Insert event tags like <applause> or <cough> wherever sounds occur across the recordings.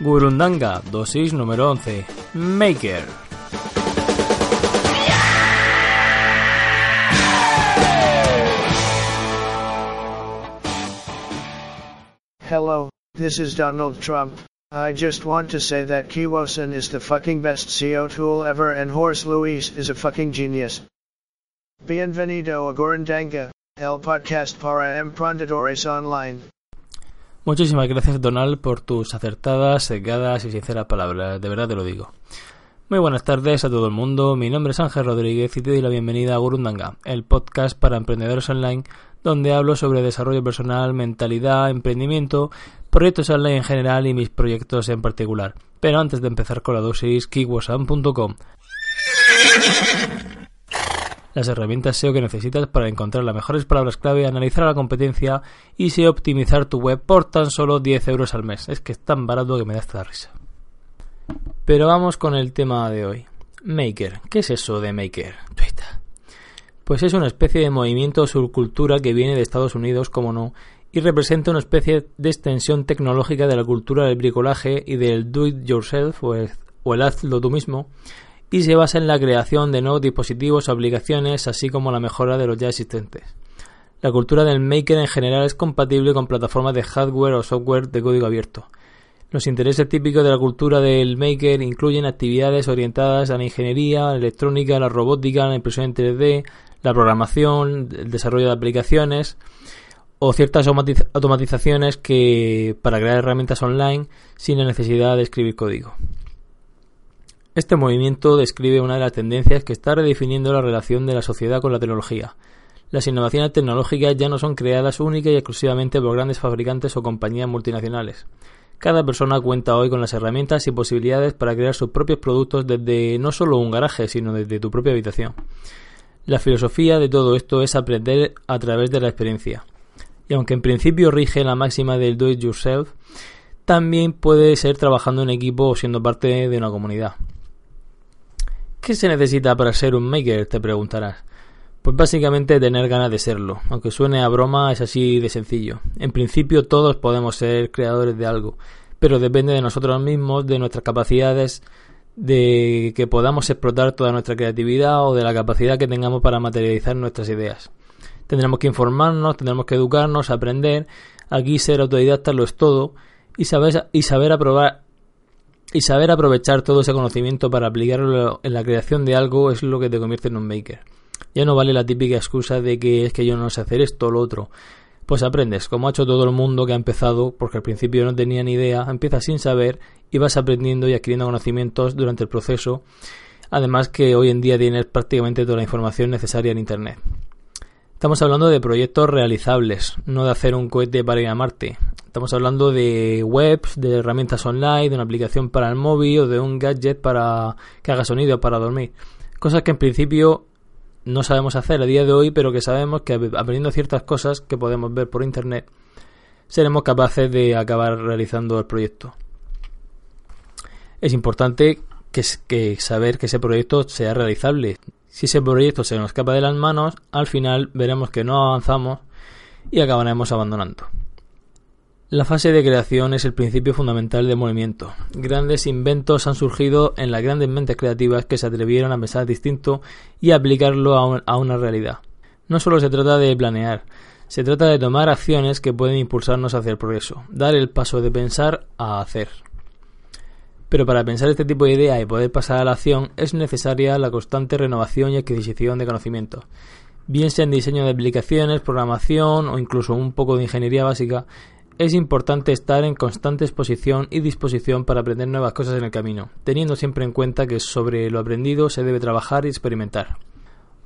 Gurundanga, dosis número 11. Maker. Hello, this is Donald Trump. I just want to say that Kiwosan is the fucking best SEO tool ever and Horace Luis is a fucking genius. Bienvenido a Gurundanga, el podcast para emprendedores online. Muchísimas gracias Donald por tus acertadas, secadas y sinceras palabras, de verdad te lo digo. Muy buenas tardes a todo el mundo, mi nombre es Ángel Rodríguez y te doy la bienvenida a Gurundanga, el podcast para emprendedores online donde hablo sobre desarrollo personal, mentalidad, emprendimiento, proyectos online en general y mis proyectos en particular. Pero antes de empezar con la dosis, kiwasan.com las herramientas SEO que necesitas para encontrar las mejores palabras clave, analizar la competencia y SEO optimizar tu web por tan solo 10 euros al mes. Es que es tan barato que me da esta risa. Pero vamos con el tema de hoy. Maker. ¿Qué es eso de Maker? Pues es una especie de movimiento o subcultura que viene de Estados Unidos, como no, y representa una especie de extensión tecnológica de la cultura del bricolaje y del do it yourself o el, o el hazlo tú mismo, y se basa en la creación de nuevos dispositivos o aplicaciones, así como la mejora de los ya existentes. La cultura del maker en general es compatible con plataformas de hardware o software de código abierto. Los intereses típicos de la cultura del maker incluyen actividades orientadas a la ingeniería, la electrónica, la robótica, la impresión en 3D, la programación, el desarrollo de aplicaciones o ciertas automatizaciones que para crear herramientas online sin la necesidad de escribir código. Este movimiento describe una de las tendencias que está redefiniendo la relación de la sociedad con la tecnología. Las innovaciones tecnológicas ya no son creadas única y exclusivamente por grandes fabricantes o compañías multinacionales. Cada persona cuenta hoy con las herramientas y posibilidades para crear sus propios productos desde no solo un garaje, sino desde tu propia habitación. La filosofía de todo esto es aprender a través de la experiencia. Y aunque en principio rige la máxima del do it yourself, también puede ser trabajando en equipo o siendo parte de una comunidad. ¿Qué se necesita para ser un maker? te preguntarás. Pues básicamente tener ganas de serlo. Aunque suene a broma, es así de sencillo. En principio todos podemos ser creadores de algo, pero depende de nosotros mismos, de nuestras capacidades, de que podamos explotar toda nuestra creatividad o de la capacidad que tengamos para materializar nuestras ideas. Tendremos que informarnos, tendremos que educarnos, aprender. Aquí ser autodidacta lo es todo y saber, y saber aprobar y saber aprovechar todo ese conocimiento para aplicarlo en la creación de algo es lo que te convierte en un maker. Ya no vale la típica excusa de que es que yo no sé hacer esto o lo otro. Pues aprendes, como ha hecho todo el mundo que ha empezado, porque al principio no tenía ni idea, empiezas sin saber y vas aprendiendo y adquiriendo conocimientos durante el proceso. Además que hoy en día tienes prácticamente toda la información necesaria en Internet. Estamos hablando de proyectos realizables, no de hacer un cohete para ir a Marte. Estamos hablando de webs, de herramientas online, de una aplicación para el móvil o de un gadget para que haga sonido para dormir. Cosas que en principio no sabemos hacer a día de hoy, pero que sabemos que aprendiendo ciertas cosas que podemos ver por internet, seremos capaces de acabar realizando el proyecto. Es importante que, saber que ese proyecto sea realizable. Si ese proyecto se nos escapa de las manos, al final veremos que no avanzamos y acabaremos abandonando. La fase de creación es el principio fundamental del movimiento. Grandes inventos han surgido en las grandes mentes creativas que se atrevieron a pensar distinto y aplicarlo a, una realidad. No solo se trata de planear, se trata de tomar acciones que pueden impulsarnos hacia el progreso, dar el paso de pensar a hacer. Pero para pensar este tipo de idea y poder pasar a la acción es necesaria la constante renovación y adquisición de conocimiento, bien sea en diseño de aplicaciones, programación o incluso un poco de ingeniería básica, es importante estar en constante exposición y disposición para aprender nuevas cosas en el camino, teniendo siempre en cuenta que sobre lo aprendido se debe trabajar y experimentar.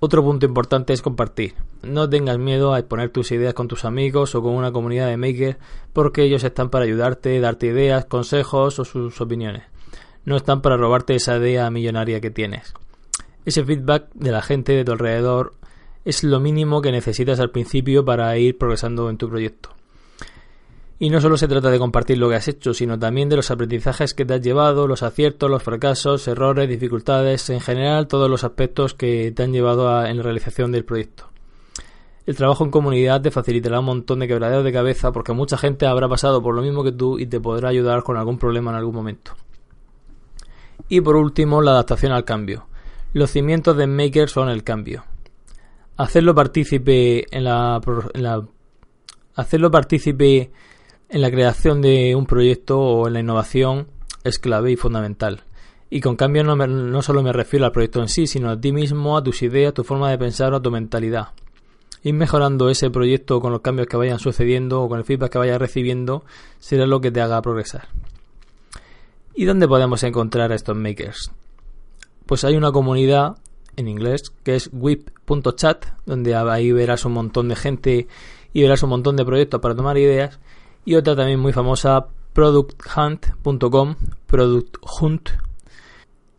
Otro punto importante es compartir. No tengas miedo a exponer tus ideas con tus amigos o con una comunidad de makers porque ellos están para ayudarte, darte ideas, consejos o sus opiniones. No están para robarte esa idea millonaria que tienes. Ese feedback de la gente de tu alrededor es lo mínimo que necesitas al principio para ir progresando en tu proyecto. Y no solo se trata de compartir lo que has hecho, sino también de los aprendizajes que te has llevado, los aciertos, los fracasos, errores, dificultades, en general todos los aspectos que te han llevado en la realización del proyecto. El trabajo en comunidad te facilitará un montón de quebraderos de cabeza porque mucha gente habrá pasado por lo mismo que tú y te podrá ayudar con algún problema en algún momento. Y por último, la adaptación al cambio. Los cimientos de Maker son el cambio. Hacerlo partícipe en la, en la hacerlo partícipe en la creación de un proyecto o en la innovación es clave y fundamental. Y con cambio no, no solo me refiero al proyecto en sí, sino a ti mismo, a tus ideas, a tu forma de pensar o a tu mentalidad. Ir mejorando ese proyecto con los cambios que vayan sucediendo o con el feedback que vayas recibiendo será lo que te haga progresar. ¿Y dónde podemos encontrar a estos makers? Pues hay una comunidad en inglés que es whip.chat, donde ahí verás un montón de gente y verás un montón de proyectos para tomar ideas y otra también muy famosa producthunt.com producthunt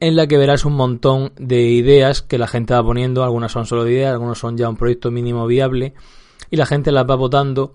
en la que verás un montón de ideas que la gente va poniendo, algunas son solo ideas, algunos son ya un proyecto mínimo viable y la gente las va votando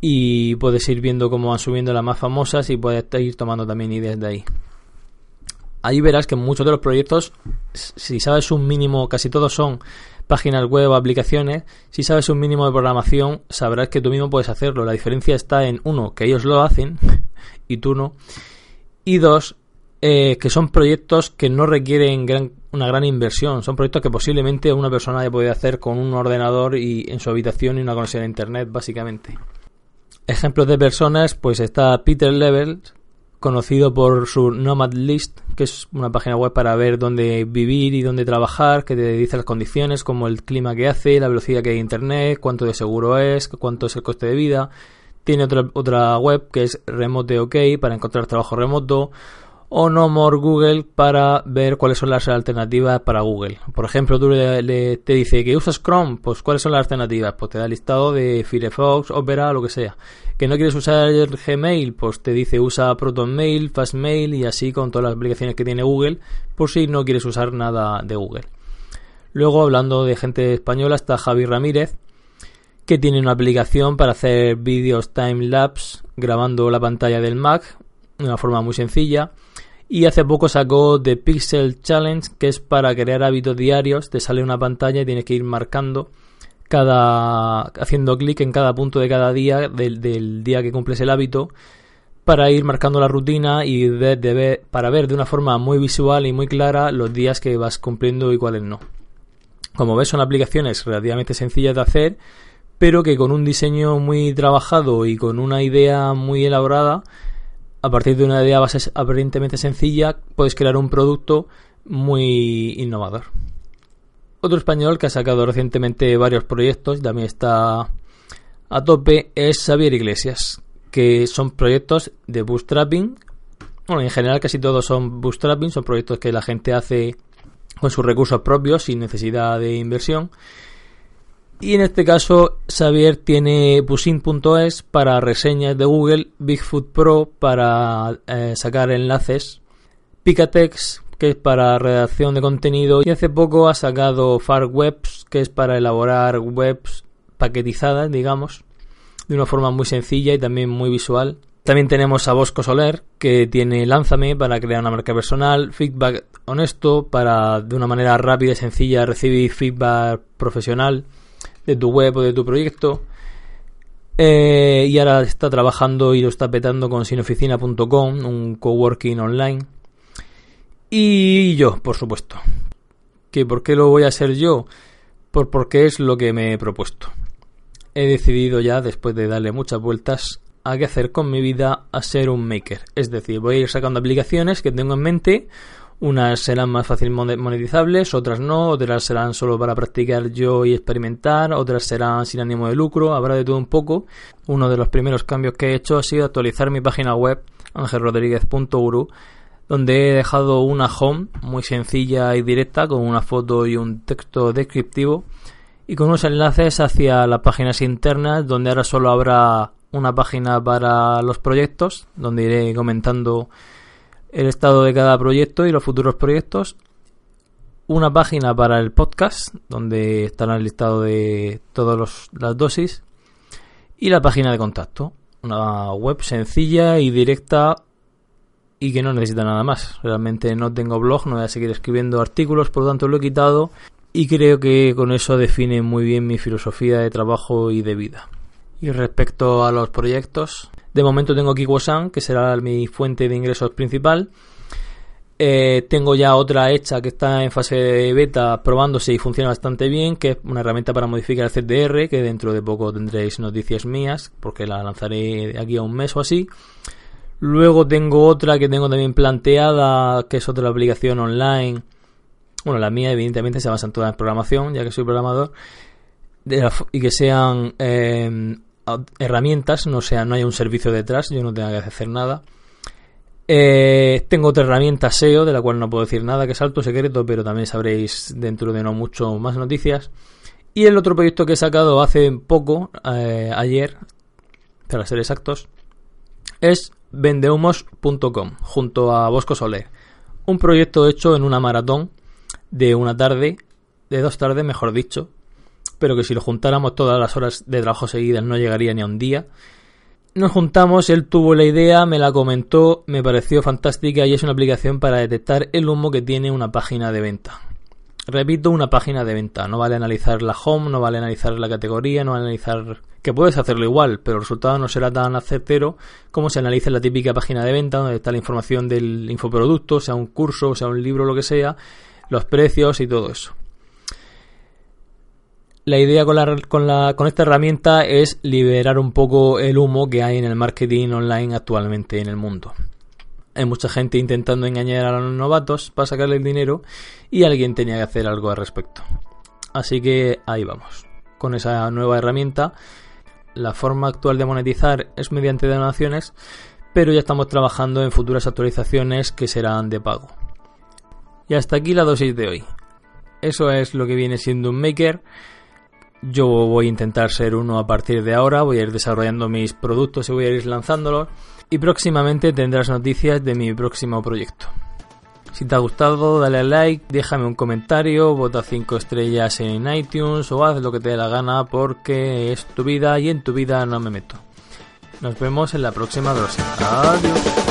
y puedes ir viendo cómo van subiendo las más famosas y puedes ir tomando también ideas de ahí. Ahí verás que muchos de los proyectos, si sabes un mínimo, casi todos son páginas web o aplicaciones, si sabes un mínimo de programación, sabrás que tú mismo puedes hacerlo. La diferencia está en, uno, que ellos lo hacen <laughs> y tú no. Y dos, eh, que son proyectos que no requieren una gran inversión. Son proyectos que posiblemente una persona ya puede hacer con un ordenador y en su habitación y una conexión a internet, básicamente. Ejemplos de personas, pues está Peter Levels, conocido por su Nomad List, que es una página web para ver dónde vivir y dónde trabajar, que te dice las condiciones, como el clima que hace, la velocidad que hay internet, cuánto de seguro es, cuánto es el coste de vida. Tiene otra, otra web que es Remote OK para encontrar trabajo remoto o No More Google para ver cuáles son las alternativas para Google. Por ejemplo, tú le, te dice que usas Chrome, pues cuáles son las alternativas, pues te da listado de Firefox, Opera, lo que sea. Que no quieres usar el Gmail, pues te dice usa ProtonMail, Fastmail y así con todas las aplicaciones que tiene Google, por si no quieres usar nada de Google. Luego, hablando de gente española, está Javi Ramírez, que tiene una aplicación para hacer vídeos time lapse grabando la pantalla del Mac de una forma muy sencilla. Y hace poco sacó The Pixel Challenge, que es para crear hábitos diarios. Te sale una pantalla y tienes que ir marcando cada. haciendo clic en cada punto de cada día, del, día que cumples el hábito, para ir marcando la rutina y para ver de una forma muy visual y muy clara los días que vas cumpliendo y cuáles no. Como ves, son aplicaciones relativamente sencillas de hacer, pero que con un diseño muy trabajado y con una idea muy elaborada a partir de una idea base aparentemente sencilla, puedes crear un producto muy innovador. Otro español que ha sacado recientemente varios proyectos, y también está a tope, es Xavier Iglesias, que son proyectos de bootstrapping. Bueno, en general casi todos son bootstrapping, son proyectos que la gente hace con sus recursos propios sin necesidad de inversión. Y en este caso, Xavier tiene Busin.es para reseñas de Google, Bigfoot Pro para eh, sacar enlaces, Picatex, que es para redacción de contenido, y hace poco ha sacado FarWebs, que es para elaborar webs paquetizadas, digamos, de una forma muy sencilla y también muy visual. También tenemos a Bosco Soler, que tiene Lánzame para crear una marca personal, Feedback Honesto para de una manera rápida y sencilla recibir feedback profesional de tu web o de tu proyecto. Eh, y ahora está trabajando y lo está petando con sinoficina.com, un coworking online. Y yo, por supuesto. ¿Que ¿Por qué lo voy a hacer yo? Por porque es lo que me he propuesto. He decidido ya, después de darle muchas vueltas, a qué hacer con mi vida a ser un maker. Es decir, voy a ir sacando aplicaciones que tengo en mente unas serán más fácil monetizables, otras no, otras serán solo para practicar yo y experimentar, otras serán sin ánimo de lucro, habrá de todo un poco. Uno de los primeros cambios que he hecho ha sido actualizar mi página web angelrodríguez.uru donde he dejado una home muy sencilla y directa con una foto y un texto descriptivo y con unos enlaces hacia las páginas internas donde ahora solo habrá una página para los proyectos donde iré comentando el estado de cada proyecto y los futuros proyectos una página para el podcast donde estará el listado de todas las dosis y la página de contacto una web sencilla y directa y que no necesita nada más. Realmente no tengo blog, no voy a seguir escribiendo artículos, por lo tanto lo he quitado y creo que con eso define muy bien mi filosofía de trabajo y de vida. Y respecto a los proyectos, de momento tengo Kiwosan, que será mi fuente de ingresos principal. Eh, tengo ya otra hecha que está en fase de beta probándose y funciona bastante bien, que es una herramienta para modificar el CDR, que dentro de poco tendréis noticias mías, porque la lanzaré aquí a un mes o así. Luego tengo otra que tengo también planteada, que es otra aplicación online. Bueno, la mía evidentemente se basa en en programación, ya que soy programador. y que sean em, herramientas, no sea, no hay un servicio detrás, yo no tenga que hacer nada. Eh, tengo otra herramienta SEO, de la cual no puedo decir nada, que es alto secreto, pero también sabréis dentro de no mucho más noticias. Y el otro proyecto que he sacado hace poco, eh, ayer, para ser exactos, es vendehumos.com junto a Bosco Soler. Un proyecto hecho en una maratón de una tarde, de dos tardes mejor dicho, pero que si lo juntáramos todas las horas de trabajo seguidas no llegaría ni a un día. Nos juntamos, él tuvo la idea, me la comentó, me pareció fantástica y es una aplicación para detectar el humo que tiene una página de venta. Repito, una página de venta. No vale analizar la home, no vale analizar la categoría, no vale analizar... Que puedes hacerlo igual, pero el resultado no será tan certero como se analiza en la típica página de venta, donde está la información del infoproducto, sea un curso, sea un libro, lo que sea, los precios y todo eso. La idea con, esta herramienta es liberar un poco el humo que hay en el marketing online actualmente en el mundo. Hay mucha gente intentando engañar a los novatos para sacarle el dinero y alguien tenía que hacer algo al respecto. Así que ahí vamos. Con esa nueva herramienta, la forma actual de monetizar es mediante donaciones, pero ya estamos trabajando en futuras actualizaciones que serán de pago. Y hasta aquí la dosis de hoy. Eso es lo que viene siendo un maker. Yo voy a intentar ser uno a partir de ahora, voy a ir desarrollando mis productos y voy a ir lanzándolos y próximamente tendrás noticias de mi próximo proyecto. Si te ha gustado, dale a like, déjame un comentario, vota 5 estrellas en iTunes o haz lo que te dé la gana porque es tu vida y en tu vida no me meto. Nos vemos en la próxima dosis. Adiós.